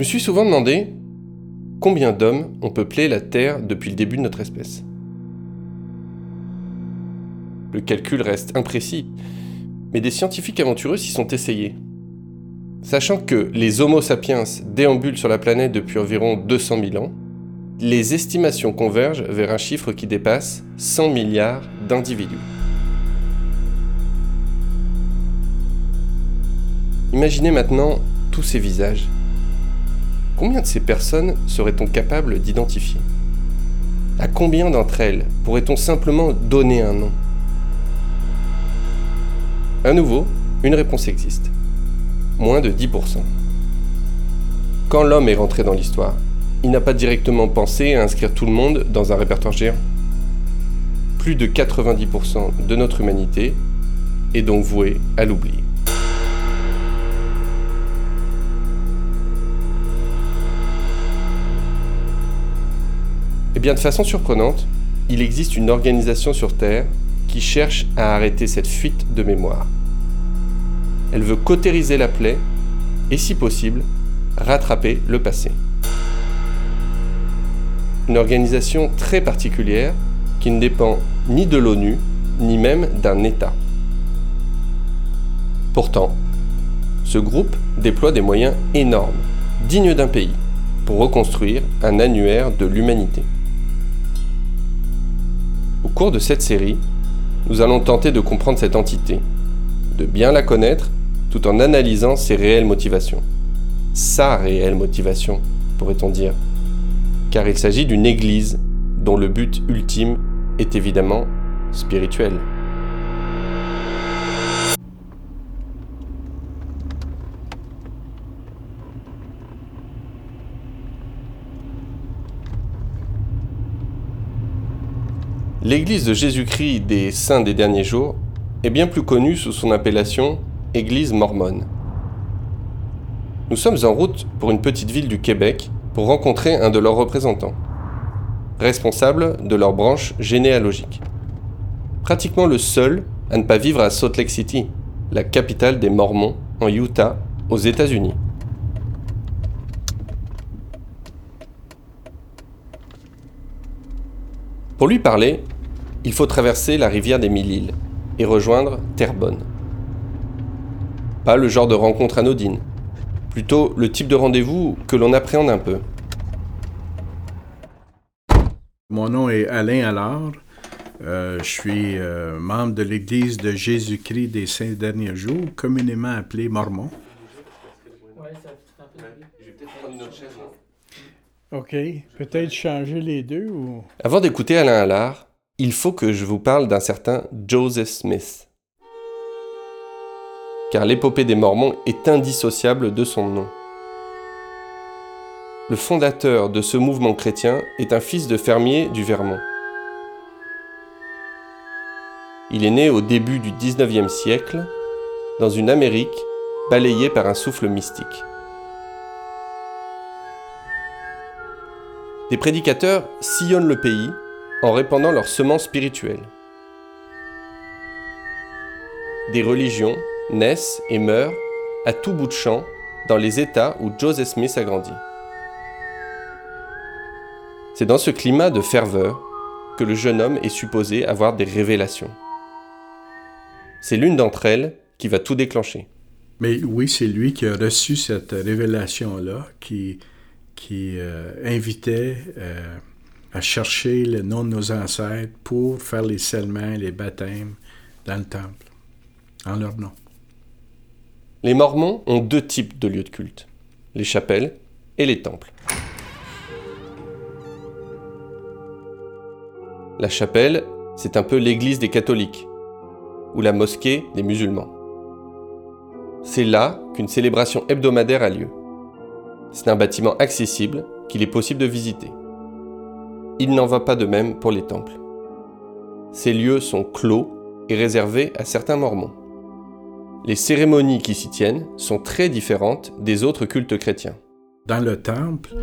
me suis souvent demandé combien d'hommes ont peuplé la Terre depuis le début de notre espèce. Le calcul reste imprécis, mais des scientifiques aventureux s'y sont essayés. Sachant que les Homo sapiens déambulent sur la planète depuis environ 200 000 ans, les estimations convergent vers un chiffre qui dépasse 100 milliards d'individus. Imaginez maintenant tous ces visages. Combien de ces personnes serait-on capable d'identifier? À combien d'entre elles pourrait-on simplement donner un nom? À nouveau, une réponse existe. Moins de 10%. Quand l'homme est rentré dans l'histoire, il n'a pas directement pensé à inscrire tout le monde dans un répertoire géant. Plus de 90% de notre humanité est donc vouée à l'oubli. Eh bien, de façon surprenante, il existe une organisation sur Terre qui cherche à arrêter cette fuite de mémoire. Elle veut cautériser la plaie et, si possible, rattraper le passé. Une organisation très particulière qui ne dépend ni de l'ONU, ni même d'un État. Pourtant, ce groupe déploie des moyens énormes, dignes d'un pays, pour reconstruire un annuaire de l'humanité. Au cours de cette série, nous allons tenter de comprendre cette entité, de bien la connaître tout en analysant ses réelles motivations. Sa réelle motivation, pourrait-on dire. Car il s'agit d'une église dont le but ultime est évidemment spirituel. L'Église de Jésus-Christ des Saints des derniers jours est bien plus connue sous son appellation Église mormone. Nous sommes en route pour une petite ville du Québec pour rencontrer un de leurs représentants, responsable de leur branche généalogique. Pratiquement le seul à ne pas vivre à Salt Lake City, la capitale des Mormons en Utah, aux États-Unis. Pour lui parler, il faut traverser la rivière des Mille-Îles et rejoindre Terrebonne. Pas le genre de rencontre anodine, plutôt le type de rendez-vous que l'on appréhende un peu. Mon nom est Alain Allard. Euh, je suis euh, membre de l'Église de Jésus-Christ des Saints Derniers Jours, communément appelée Mormon. OK. Peut-être changer les deux ou? Avant d'écouter Alain Allard, il faut que je vous parle d'un certain Joseph Smith. Car l'épopée des Mormons est indissociable de son nom. Le fondateur de ce mouvement chrétien est un fils de fermier du Vermont. Il est né au début du 19e siècle dans une Amérique balayée par un souffle mystique. Des prédicateurs sillonnent le pays en répandant leurs semences spirituelles. Des religions naissent et meurent à tout bout de champ dans les États où Joseph Smith a grandi. C'est dans ce climat de ferveur que le jeune homme est supposé avoir des révélations. C'est l'une d'entre elles qui va tout déclencher. Mais oui, c'est lui qui a reçu cette révélation-là, qui, qui euh, invitait euh, à chercher le nom de nos ancêtres pour faire les scellements, les baptêmes dans le temple, en leur nom. Les Mormons ont deux types de lieux de culte, les chapelles et les temples. La chapelle, c'est un peu l'église des catholiques, ou la mosquée des musulmans. C'est là qu'une célébration hebdomadaire a lieu. C'est un bâtiment accessible qu'il est possible de visiter. Il n'en va pas de même pour les temples. Ces lieux sont clos et réservés à certains mormons. Les cérémonies qui s'y tiennent sont très différentes des autres cultes chrétiens. Dans le temple,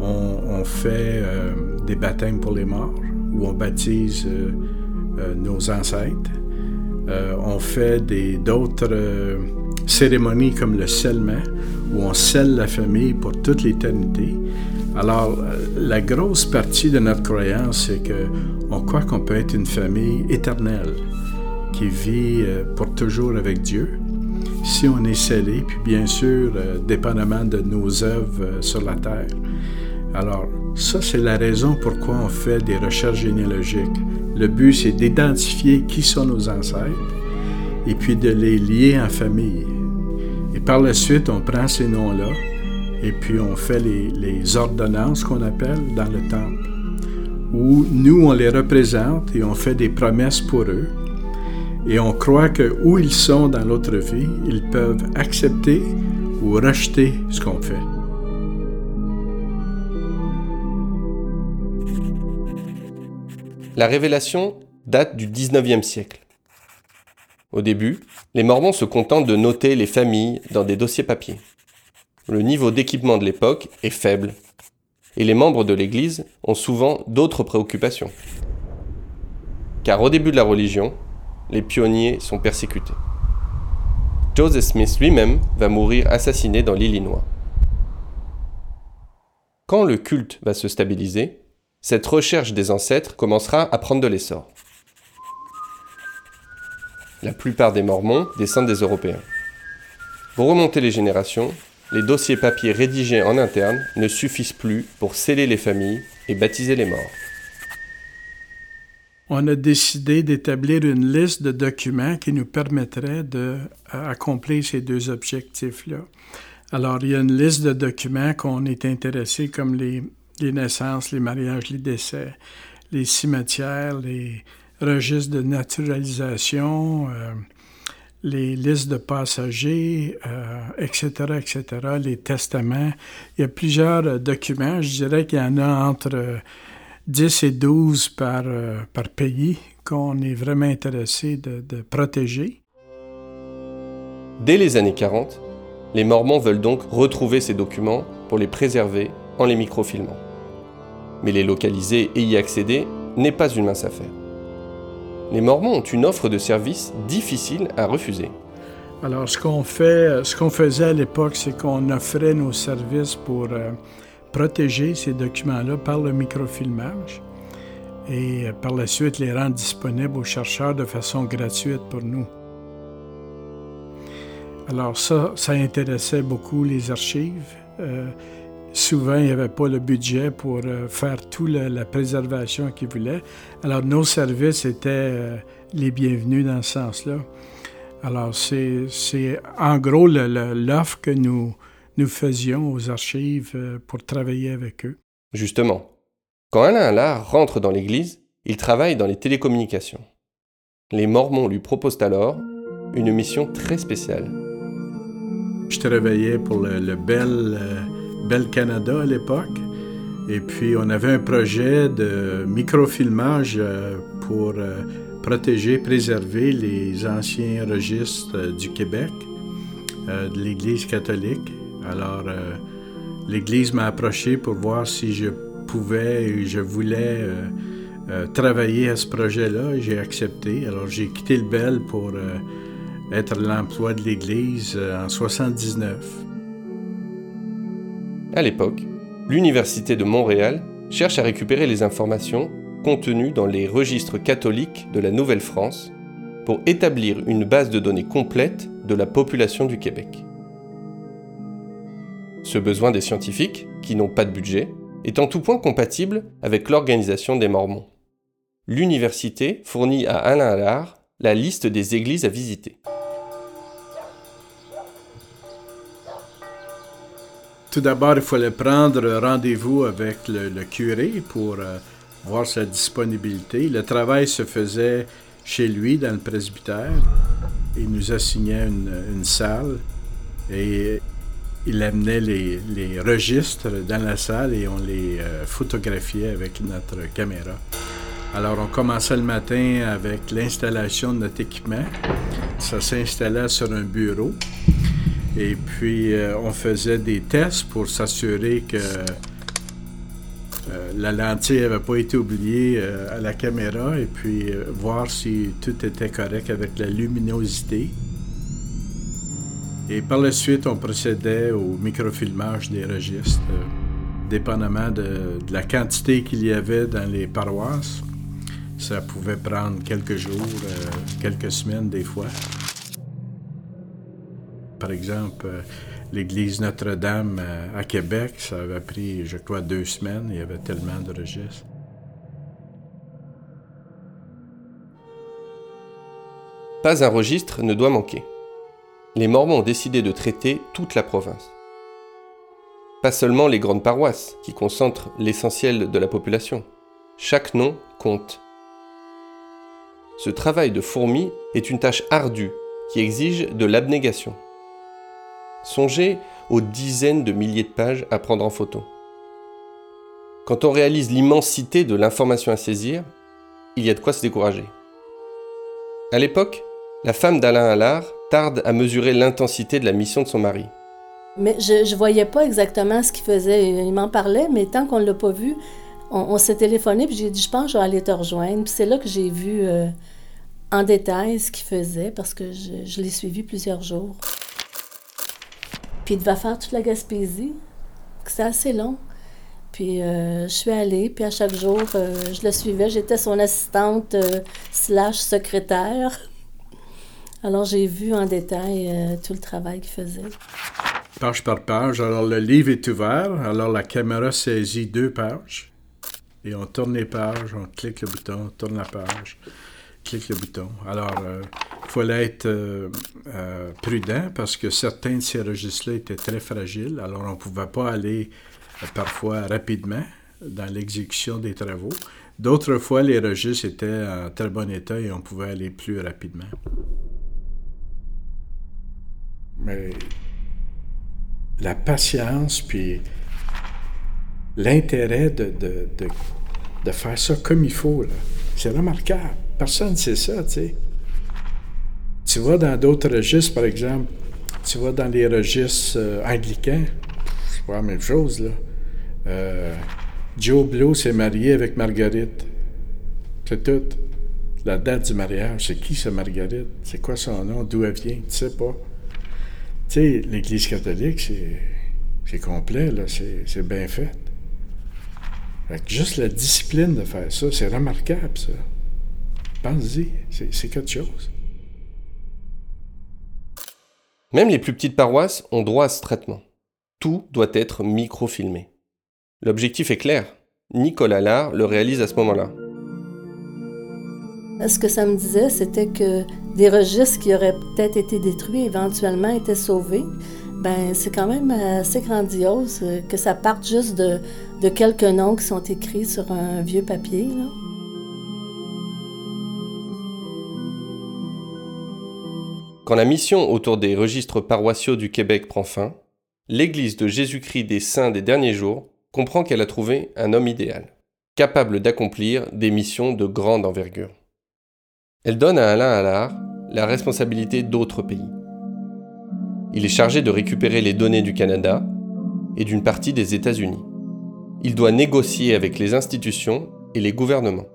on, fait euh, des baptêmes pour les morts, où on baptise euh, euh, nos ancêtres. On fait d'autres cérémonie comme le scellement, où on scelle la famille pour toute l'éternité. Alors, euh, la grosse partie de notre croyance, c'est que on croit qu'on peut être une famille éternelle qui vit euh, pour toujours avec Dieu si on est scellé, puis bien sûr, euh, dépendamment de nos œuvres sur la terre. Alors, ça, c'est la raison pourquoi on fait des recherches généalogiques. Le but, c'est d'identifier qui sont nos ancêtres et puis de les lier en famille. Et par la suite, on prend ces noms-là et puis on fait les, ordonnances qu'on appelle dans le temple, où nous, on les représente et on fait des promesses pour eux. Et on croit que où ils sont dans l'autre vie, ils peuvent accepter ou rejeter ce qu'on fait. La révélation date du 19e siècle. Au début, les Mormons se contentent de noter les familles dans des dossiers papier. Le niveau d'équipement de l'époque est faible, et les membres de l'Église ont souvent d'autres préoccupations. Car au début de la religion, les pionniers sont persécutés. Joseph Smith lui-même va mourir assassiné dans l'Illinois. Quand le culte va se stabiliser, cette recherche des ancêtres commencera à prendre de l'essor. La plupart des Mormons descendent des Européens. Pour remonter les générations, les dossiers papiers rédigés en interne ne suffisent plus pour sceller les familles et baptiser les morts. On a décidé d'établir une liste de documents qui nous permettrait d'accomplir ces deux objectifs-là. Alors, il y a une liste de documents qu'on est intéressé, comme les, les naissances, les mariages, les décès, les cimetières, les, registre de naturalisation, euh, les listes de passagers, etc., euh, etc., les testaments. Il y a plusieurs euh, documents. Je dirais qu'il y en a entre 10 et 12 par, par pays qu'on est vraiment intéressé de, de protéger. Dès les années 40, les Mormons veulent donc retrouver ces documents pour les préserver en les microfilmant. Mais les localiser et y accéder n'est pas une mince affaire les Mormons ont une offre de service difficile à refuser. Alors, ce qu'on fait, ce qu'on faisait à l'époque, c'est qu'on offrait nos services pour euh, protéger ces documents-là par le microfilmage et euh, par la suite les rendre disponibles aux chercheurs de façon gratuite pour nous. Alors ça, ça intéressait beaucoup les archives. Euh, souvent, il n'y avait pas le budget pour euh, faire toute la préservation qu'ils voulaient. Alors, nos services étaient euh, les bienvenus dans ce sens-là. Alors, c'est en gros l'offre que nous, nous faisions aux archives euh, pour travailler avec eux. Justement, quand Alain Allard rentre dans l'Église, il travaille dans les télécommunications. Les Mormons lui proposent alors une mission très spéciale. Je travaillais pour le, le Bell Bel Canada à l'époque. Et puis, on avait un projet de microfilmage euh, pour euh, protéger, préserver les anciens registres euh, du Québec, de l'Église catholique. Alors, l'Église m'a approché pour voir si je pouvais et je voulais travailler à ce projet-là. J'ai accepté. Alors, j'ai quitté le Bel pour être l'emploi de l'Église en 79. À l'époque, l'Université de Montréal cherche à récupérer les informations contenues dans les registres catholiques de la Nouvelle-France pour établir une base de données complète de la population du Québec. Ce besoin des scientifiques, qui n'ont pas de budget, est en tout point compatible avec l'organisation des Mormons. L'université fournit à Alain Allard la liste des églises à visiter. Tout d'abord, il fallait prendre rendez-vous avec le, curé pour euh, voir sa disponibilité. Le travail se faisait chez lui, dans le presbytère. Il nous assignait une, salle et il amenait les, registres dans la salle et on les euh, photographiait avec notre caméra. Alors, on commençait le matin avec l'installation de notre équipement. Ça s'installait sur un bureau. Et puis, euh, on faisait des tests pour s'assurer que euh, la lentille n'avait pas été oubliée euh, à la caméra et puis voir si tout était correct avec la luminosité. Et par la suite, on procédait au microfilmage des registres, dépendamment de, la quantité qu'il y avait dans les paroisses. Ça pouvait prendre quelques jours, quelques semaines des fois. Par exemple, euh, l'église Notre-Dame à Québec, ça avait pris, je crois, deux semaines. Il y avait tellement de registres. Pas un registre ne doit manquer. Les Mormons ont décidé de traiter toute la province. Pas seulement les grandes paroisses, qui concentrent l'essentiel de la population. Chaque nom compte. Ce travail de fourmi est une tâche ardue qui exige de l'abnégation. Songez aux dizaines de milliers de pages à prendre en photo. Quand on réalise l'immensité de l'information à saisir, il y a de quoi se décourager. À l'époque, la femme d'Alain Allard tarde à mesurer l'intensité de la mission de son mari. Mais je ne voyais pas exactement ce qu'il faisait. Il m'en parlait, mais tant qu'on ne l'a pas vu, on, s'est téléphoné, puis j'ai dit, je pense que je vais aller te rejoindre. Puis c'est là que j'ai vu euh, en détail ce qu'il faisait, parce que je, l'ai suivi plusieurs jours. Puis il devait faire toute la Gaspésie. C'est assez long. Puis euh, je suis allée, puis à chaque jour, euh, je le suivais. J'étais son assistante slash secrétaire. Alors, j'ai vu en détail euh, tout le travail qu'il faisait. Page par page. Alors, le livre est ouvert. Alors, la caméra saisit deux pages. Et on tourne les pages, on clique le bouton, on tourne la page, clique le bouton. Alors, euh, il fallait être euh, prudent parce que certains de ces registres-là étaient très fragiles. Alors, on ne pouvait pas aller parfois rapidement dans l'exécution des travaux. D'autres fois, les registres étaient en très bon état et on pouvait aller plus rapidement. Mais la patience, puis l'intérêt de, de, faire ça comme il faut, c'est remarquable. Personne ne sait ça, tu sais. Tu vas dans d'autres registres, par exemple, tu vas dans les registres euh, anglicains, c'est pas la même chose, là. Euh, Joe Blow s'est marié avec Marguerite. C'est tout. La date du mariage, c'est qui, ce Marguerite? C'est quoi son nom? D'où elle vient? Tu sais pas. Tu sais, l'Église catholique, c'est complet, là, c'est bien fait. juste la discipline de faire ça, c'est remarquable, ça. Pense-y, c'est quelque chose. Même les plus petites paroisses ont droit à ce traitement. Tout doit être microfilmé. L'objectif est clair. Nicolas Lard le réalise à ce moment-là. Ce que ça me disait, c'était que des registres qui auraient peut-être été détruits éventuellement étaient sauvés. Ben, c'est quand même assez grandiose que ça parte juste de, de quelques noms qui sont écrits sur un vieux papier. Quand la mission autour des registres paroissiaux du Québec prend fin, l'Église de Jésus-Christ des Saints des derniers jours comprend qu'elle a trouvé un homme idéal, capable d'accomplir des missions de grande envergure. Elle donne à Alain Allard la responsabilité d'autres pays. Il est chargé de récupérer les données du Canada et d'une partie des États-Unis. Il doit négocier avec les institutions et les gouvernements.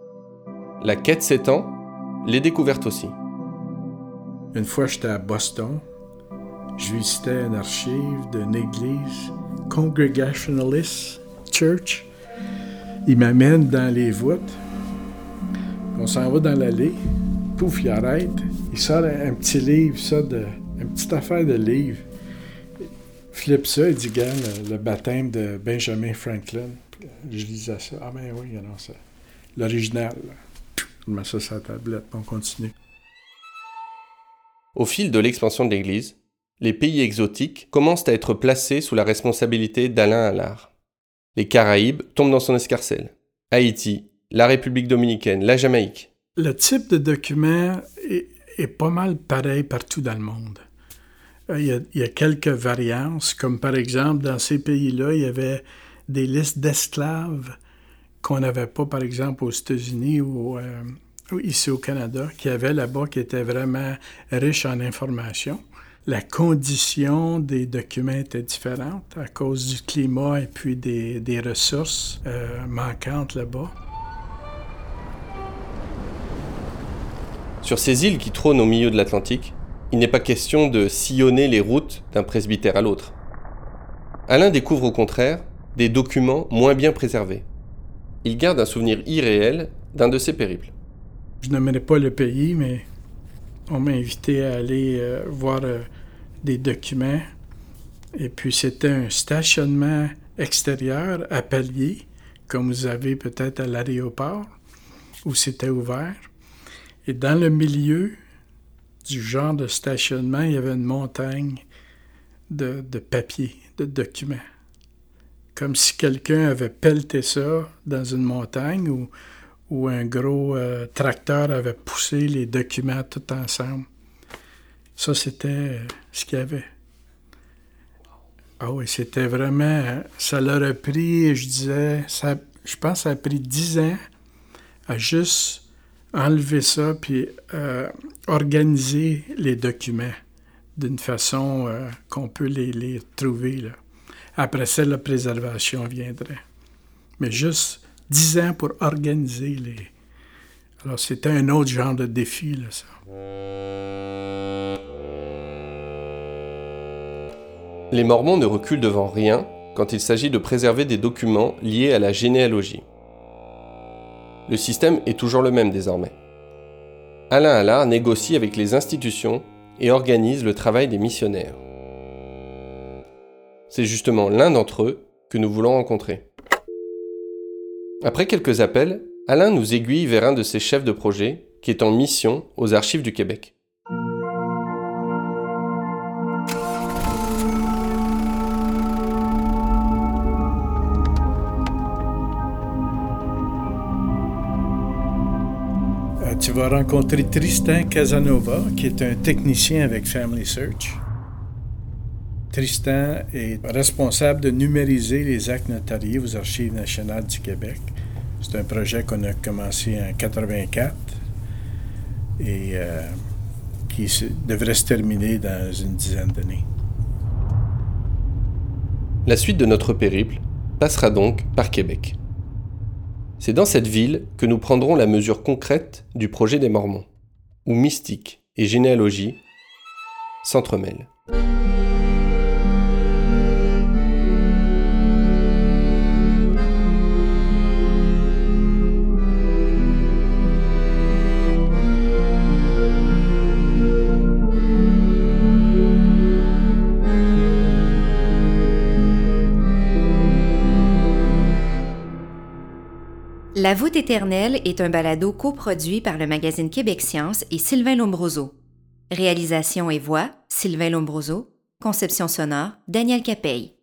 La quête s'étend, les découvertes aussi. Une fois, j'étais à Boston. Je visitais une archive d'une église Congregationalist Church. Il m'amène dans les voûtes. On s'en va dans l'allée pouf, il arrête. Il sort un, petit livre, ça, de, une petite affaire de livre. Il flippe ça, il dit, gars, le, baptême de Benjamin Franklin. Je lisais ça. Ah, ben oui, non, ça. L'original. Je mets ça sur la tablette, on continue. Au fil de l'expansion de l'Église, les pays exotiques commencent à être placés sous la responsabilité d'Alain Allard. Les Caraïbes tombent dans son escarcelle. Haïti, la République dominicaine, la Jamaïque. Le type de document est, pas mal pareil partout dans le monde. Euh, il y, a, quelques variances, comme par exemple dans ces pays-là, il y avait des listes d'esclaves qu'on n'avait pas, par exemple, aux États-Unis ou, euh, ici au Canada, qui avaient là-bas, qui étaient vraiment riches en informations. La condition des documents était différente à cause du climat et puis des, ressources euh, manquantes là-bas. Sur ces îles qui trônent au milieu de l'Atlantique, il n'est pas question de sillonner les routes d'un presbytère à l'autre. Alain découvre au contraire des documents moins bien préservés. Il garde un souvenir irréel d'un de ses périples. Je n'aimerais pas le pays, mais on m'a invité à aller euh, voir euh, des documents. Et puis c'était un stationnement extérieur à palier, comme vous avez peut-être à l'aéroport, où c'était ouvert. Et dans le milieu du genre de stationnement, il y avait une montagne de, de papier, de documents. Comme si quelqu'un avait pelleté ça dans une montagne ou, ou un gros euh, tracteur avait poussé les documents tout ensemble. Ça, c'était euh, ce qu'il y avait. Ah oui, c'était vraiment. Ça leur a pris, je disais, je pense que ça a pris dix ans à juste enlever ça puis euh, organiser les documents d'une façon euh, qu'on peut les, les trouver. Là. Après ça, la préservation viendrait. Mais juste dix ans pour organiser les. Alors, c'était un autre genre de défi, là, ça. Les Mormons ne reculent devant rien quand il s'agit de préserver des documents liés à la généalogie. Le système est toujours le même désormais. Alain Allard négocie avec les institutions et organise le travail des missionnaires. C'est justement l'un d'entre eux que nous voulons rencontrer. Après quelques appels, Alain nous aiguille vers un de ses chefs de projet qui est en mission aux archives du Québec. tu vas rencontrer Tristan Casanova, qui est un technicien avec Family Search. Tristan est responsable de numériser les actes notariés aux Archives nationales du Québec. C'est un projet qu'on a commencé en 84 et euh, qui devrait se terminer dans une dizaine d'années. La suite de notre périple passera donc par Québec. C'est dans cette ville que nous prendrons la mesure concrète du projet des Mormons, où mystique et généalogie s'entremêlent. La voûte éternelle est un balado coproduit par le magazine Québec Science et Sylvain Lombroso. Réalisation et voix, Sylvain Lombroso. Conception sonore, Daniel Capey.